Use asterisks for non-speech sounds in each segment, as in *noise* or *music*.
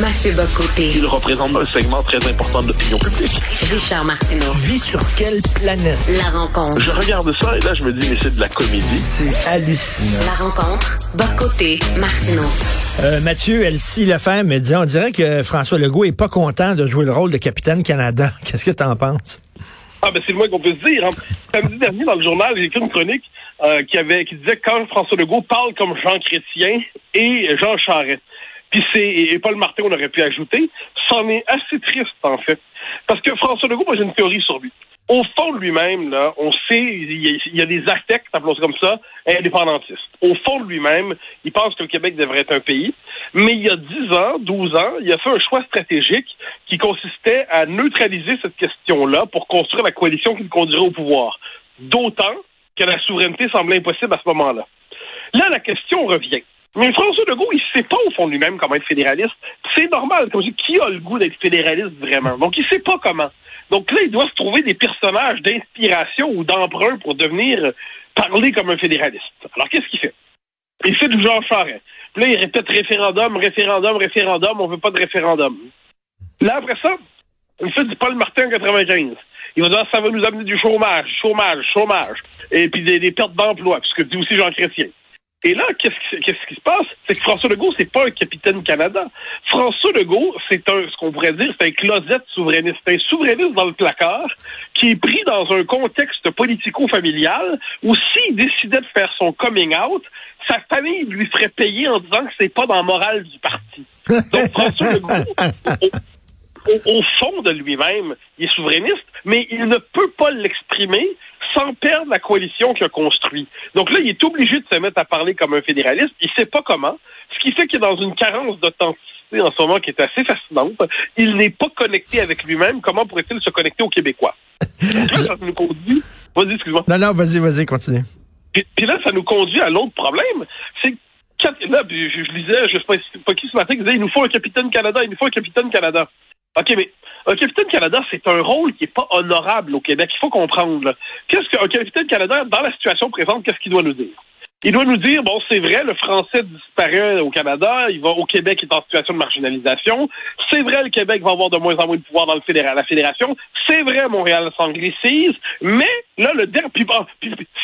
Mathieu Bocoté. Il représente un segment très important de l'opinion publique. Richard Martineau. Tu vis sur quelle planète? La rencontre. Je regarde ça et là, je me dis, mais c'est de la comédie. C'est hallucinant. La rencontre. Bocoté. Martineau. Euh, Mathieu, Elsie Lefebvre me dit, on dirait que François Legault est pas content de jouer le rôle de capitaine Canada. *laughs* Qu'est-ce que tu en penses? Ah ben c'est le moins qu'on peut se dire. Hein. Samedi dernier, dans le journal, j'ai écrit une chronique euh, qui avait qui disait quand François Legault parle comme Jean Chrétien et Jean Charest. Et Paul Martin, on aurait pu ajouter, c'en est assez triste en fait. Parce que François Legault, moi j'ai une théorie sur lui. Au fond de lui-même, là, on sait, il y, a, des affects, appelons ça comme ça, indépendantistes. Au fond de lui-même, il pense que le Québec devrait être un pays. Mais il y a 10 ans, 12 ans, il a fait un choix stratégique qui consistait à neutraliser cette question-là pour construire la coalition qui le conduirait au pouvoir. D'autant que la souveraineté semblait impossible à ce moment-là. Là, la question revient. Mais François Legault, il sait pas au fond lui-même comment être fédéraliste. C'est normal. Comme je dis, qui a le goût d'être fédéraliste vraiment? Donc, il sait pas comment. Donc là, il doit se trouver des personnages d'inspiration ou d'emprunt pour devenir parler comme un fédéraliste. Alors, qu'est-ce qu'il fait? Il fait du genre Charest. Puis là, il répète référendum, référendum, référendum, on veut pas de référendum. Là, après ça, il fait du Paul Martin en 95. Il va dire ça va nous amener du chômage, chômage, chômage, et puis des, des pertes d'emploi, puisque dit aussi Jean Chrétien. Et là, qu'est-ce qui, se passe? C'est que François Legault, c'est pas un capitaine Canada. François Legault, c'est un, ce qu'on pourrait dire, c'est un closet souverainiste. un souverainiste dans le placard qui est pris dans un contexte politico-familial où s'il décidait de faire son coming out, sa famille lui ferait payer en disant que c'est pas dans la morale du parti. Donc, François Legault, au fond de lui-même, il est souverainiste, mais il ne peut pas l'exprimer sans perdre la coalition qu'il a construite. Donc là, il est obligé de se mettre à parler comme un fédéraliste. Il sait pas comment. Ce qui fait qu'il est dans une carence d'authenticité en ce moment qui est assez fascinante. Il n'est pas connecté avec lui-même. Comment pourrait-il se connecter aux Québécois? Donc là, ça nous conduit. Vas-y, excuse-moi. Non, non, vas-y, vas-y, continue. Puis, là, ça nous conduit à l'autre problème. C'est là, je, je, lisais, je sais pas, pas qui ce matin, qui disait, il nous faut un capitaine Canada, il nous faut un capitaine Canada. OK, mais un capitaine Canada, c'est un rôle qui n'est pas honorable au Québec. Il faut comprendre. Qu'est-ce qu'un capitaine Canada, dans la situation présente, qu'est-ce qu'il doit nous dire? Il doit nous dire, bon, c'est vrai, le français disparaît au Canada, il va au Québec, il est en situation de marginalisation. C'est vrai, le Québec va avoir de moins en moins de pouvoir dans le fédéral, la fédération. C'est vrai, Montréal s'anglicise. Mais, là, le dernier,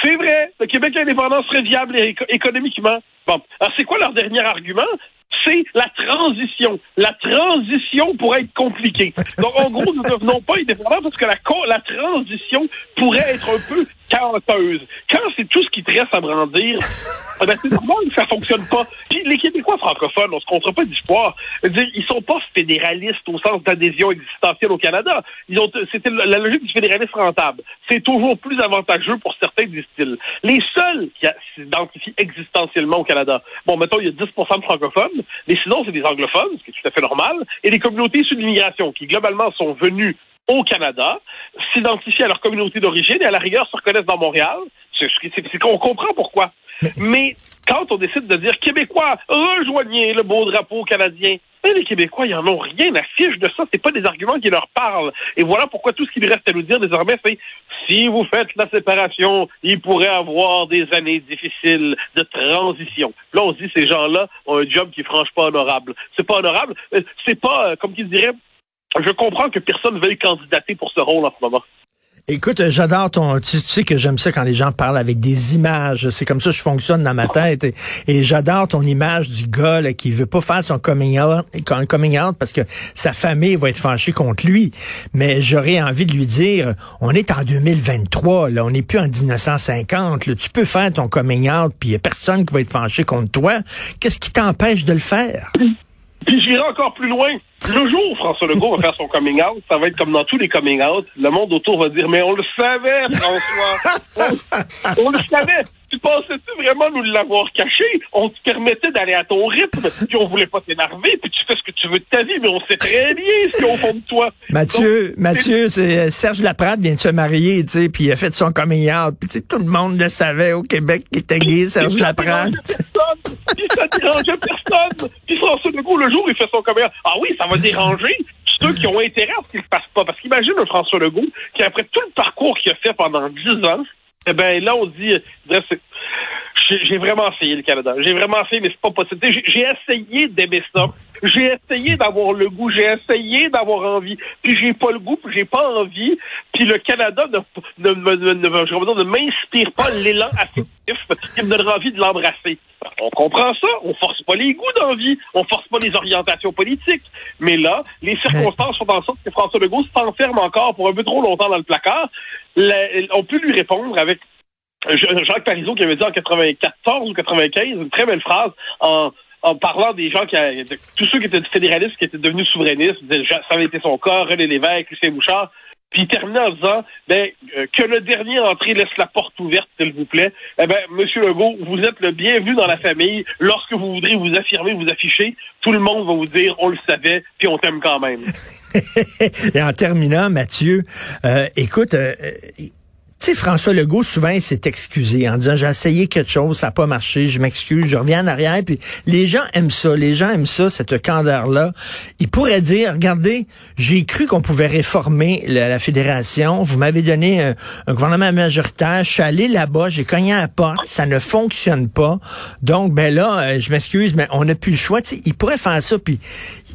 c'est vrai, le Québec indépendant serait viable économiquement. Bon. Alors, c'est quoi leur dernier argument? C'est la transition. La transition pourrait être compliquée. Donc, en gros, nous ne devenons pas indépendants parce que la, la transition pourrait être un peu carenteuse. Quand c'est tout ce qui te reste à brandir, *laughs* eh ben c'est normal que ça fonctionne pas. Puis les Québécois francophones, on se compte pas d'histoire. Ils sont pas fédéralistes au sens d'adhésion existentielle au Canada. Ils ont, c'était la logique du fédéralisme rentable. C'est toujours plus avantageux pour certains, disent-ils. Les seuls qui s'identifient existentiellement au Canada, bon, mettons, il y a 10 de francophones, mais sinon, c'est des anglophones, ce qui est tout à fait normal, et des communautés issues de l'immigration, qui globalement sont venues au Canada, s'identifient à leur communauté d'origine et à la rigueur se reconnaissent dans Montréal. C'est qu'on comprend pourquoi. Mais quand on décide de dire Québécois, rejoignez le beau drapeau canadien, mais les Québécois, ils en ont rien à fiche de ça. C'est pas des arguments qui leur parlent. Et voilà pourquoi tout ce qu'il reste à nous dire désormais, c'est si vous faites la séparation, il pourrait avoir des années difficiles de transition. Là, on se dit ces gens-là ont un job qui est franchement pas honorable. C'est pas honorable. C'est pas, euh, comme qu'ils diraient, je comprends que personne ne veuille candidater pour ce rôle en ce moment. Écoute, j'adore ton. Tu, sais que j'aime ça quand les gens parlent avec des images. C'est comme ça que je fonctionne dans ma tête. Et, j'adore ton image du gars là, qui veut pas faire son coming out, coming out parce que sa famille va être fâchée contre lui. Mais j'aurais envie de lui dire, on est en 2023, là, on n'est plus en 1950. Là. Tu peux faire ton coming out, puis il y a personne qui va être fâché contre toi. Qu'est-ce qui t'empêche de le faire? *clears throat* Puis j'irai encore plus loin. Le jour où François Legault va faire son coming out, ça va être comme dans tous les coming out. Le monde autour va dire, mais on le savait, François. *laughs* on, le savait. Tu pensais-tu vraiment nous l'avoir caché? On te permettait d'aller à ton rythme, puis on voulait pas t'énerver, puis tu fais ce que tu veux de ta vie, mais on sait très bien ce qu'il y a au fond de toi. Mathieu, Mathieu, c'est euh, Serge Laprade vient de se marier, tu sais, puis il a fait son coming out, puis tu sais, tout le monde le savait au Québec qu'il était gay, Serge Laprade. Puis ça dérangeait personne. Puis François Legault, le jour il fait son out, ah oui, ça va déranger ceux qui ont intérêt à ce qu'il ne se passe pas. Parce qu'imagine un François Legault qui, après tout le parcours qu'il a fait pendant dix ans, eh bien là, on dit, j'ai vraiment essayé le Canada. J'ai vraiment essayé, mais c'est pas possible. J'ai essayé d'aimer ça. J'ai essayé d'avoir le goût. J'ai essayé d'avoir envie. Puis j'ai pas le goût, puis j'ai pas envie. Puis le Canada ne, m'inspire pas l'élan affectif qui me donnerait envie de l'embrasser. On comprend ça. On force pas les goûts d'envie. On force pas les orientations politiques. Mais là, les circonstances font en sorte que François Legault s'enferme encore pour un peu trop longtemps dans le placard. La- on peut lui répondre avec Jacques Parizeau qui avait dit en 94 ou 95 une très belle phrase en, parlant des gens qui de tous ceux qui étaient fédéralistes qui étaient devenus souverainistes, ça avait été son cas, René Lévesque, Lucien Bouchard. Puis il terminait en disant ben, euh, que le dernier entré laisse la porte ouverte, s'il vous plaît. Eh ben, Monsieur Legault, vous êtes le bienvenu dans la famille. Lorsque vous voudrez vous affirmer, vous afficher, tout le monde va vous dire on le savait, puis on t'aime quand même. *laughs* Et en terminant, Mathieu, euh, écoute, euh, sais, François Legault, souvent, il s'est excusé en disant, j'ai essayé quelque chose, ça n'a pas marché, je m'excuse, je reviens en arrière. Puis les gens aiment ça, les gens aiment ça, cette candeur-là. Il pourrait dire, regardez, j'ai cru qu'on pouvait réformer la, fédération, vous m'avez donné un, gouvernement majoritaire, je suis allé là-bas, j'ai cogné à la porte, ça ne fonctionne pas. Donc, ben là, euh, je m'excuse, mais on n'a plus le choix. Il pourrait faire ça, puis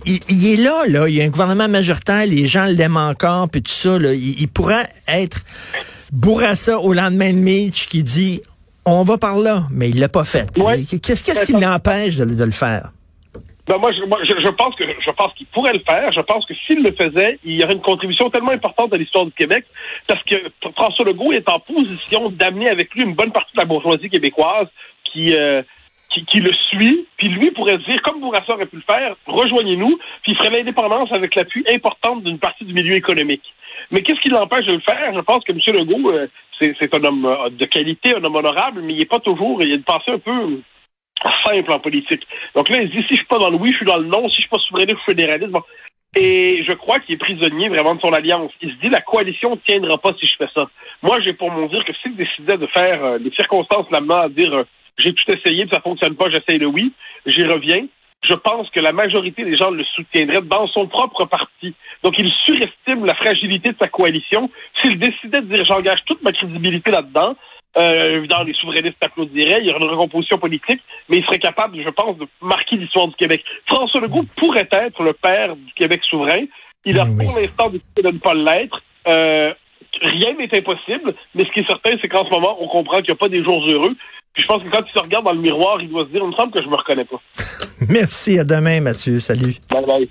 il, est là, là, il y a un gouvernement majoritaire, les gens l'aiment encore, puis tout ça, là, il pourrait être Bourassa au lendemain de Mitch qui dit on va par là, mais il l'a pas fait. Ouais. Qu'est-ce qui l'empêche de, de le faire? Ben moi, je, moi, je, je pense que je pense qu'il pourrait le faire. Je pense que s'il le faisait, il y aurait une contribution tellement importante à l'histoire du Québec, parce que François Legault est en position d'amener avec lui une bonne partie de la bourgeoisie québécoise qui euh, qui, qui le suit, puis lui pourrait dire, comme Bourassa aurait pu le faire, rejoignez-nous, puis il ferait l'indépendance avec l'appui importante d'une partie du milieu économique. Mais qu'est-ce qui l'empêche de le faire? Je pense que M. Legault, euh, c'est un homme euh, de qualité, un homme honorable, mais il n'est pas toujours, il a une pensée un peu simple en politique. Donc là, il se dit, si je suis pas dans le oui, je suis dans le non, si je suis pas souverainiste, je suis fédéraliste. Et je crois qu'il est prisonnier vraiment de son alliance. Il se dit, la coalition ne tiendra pas si je fais ça. Moi, j'ai pour mon dire que s'il décidait de faire euh, les circonstances l'amenant à dire, j'ai tout essayé, puis ça fonctionne pas, j'essaye le oui, j'y reviens, je pense que la majorité des gens le soutiendraient dans son propre parti. Donc, il surestime la fragilité de sa coalition. S'il décidait de dire, j'engage toute ma crédibilité là-dedans, euh, évidemment, les souverainistes applaudiraient, il y aurait une recomposition politique, mais il serait capable, je pense, de marquer l'histoire du Québec. François Legault pourrait être le père du Québec souverain. Il a Oui. pour l'instant décidé de ne pas l'être. Euh, rien n'est impossible, mais ce qui est certain, c'est qu'en ce moment, on comprend qu'il n'y a pas des jours heureux. Puis je pense que quand il se regarde dans le miroir, il doit se dire, il me semble que je me reconnais pas. *laughs* Merci, à demain, Mathieu. Salut. Bye bye.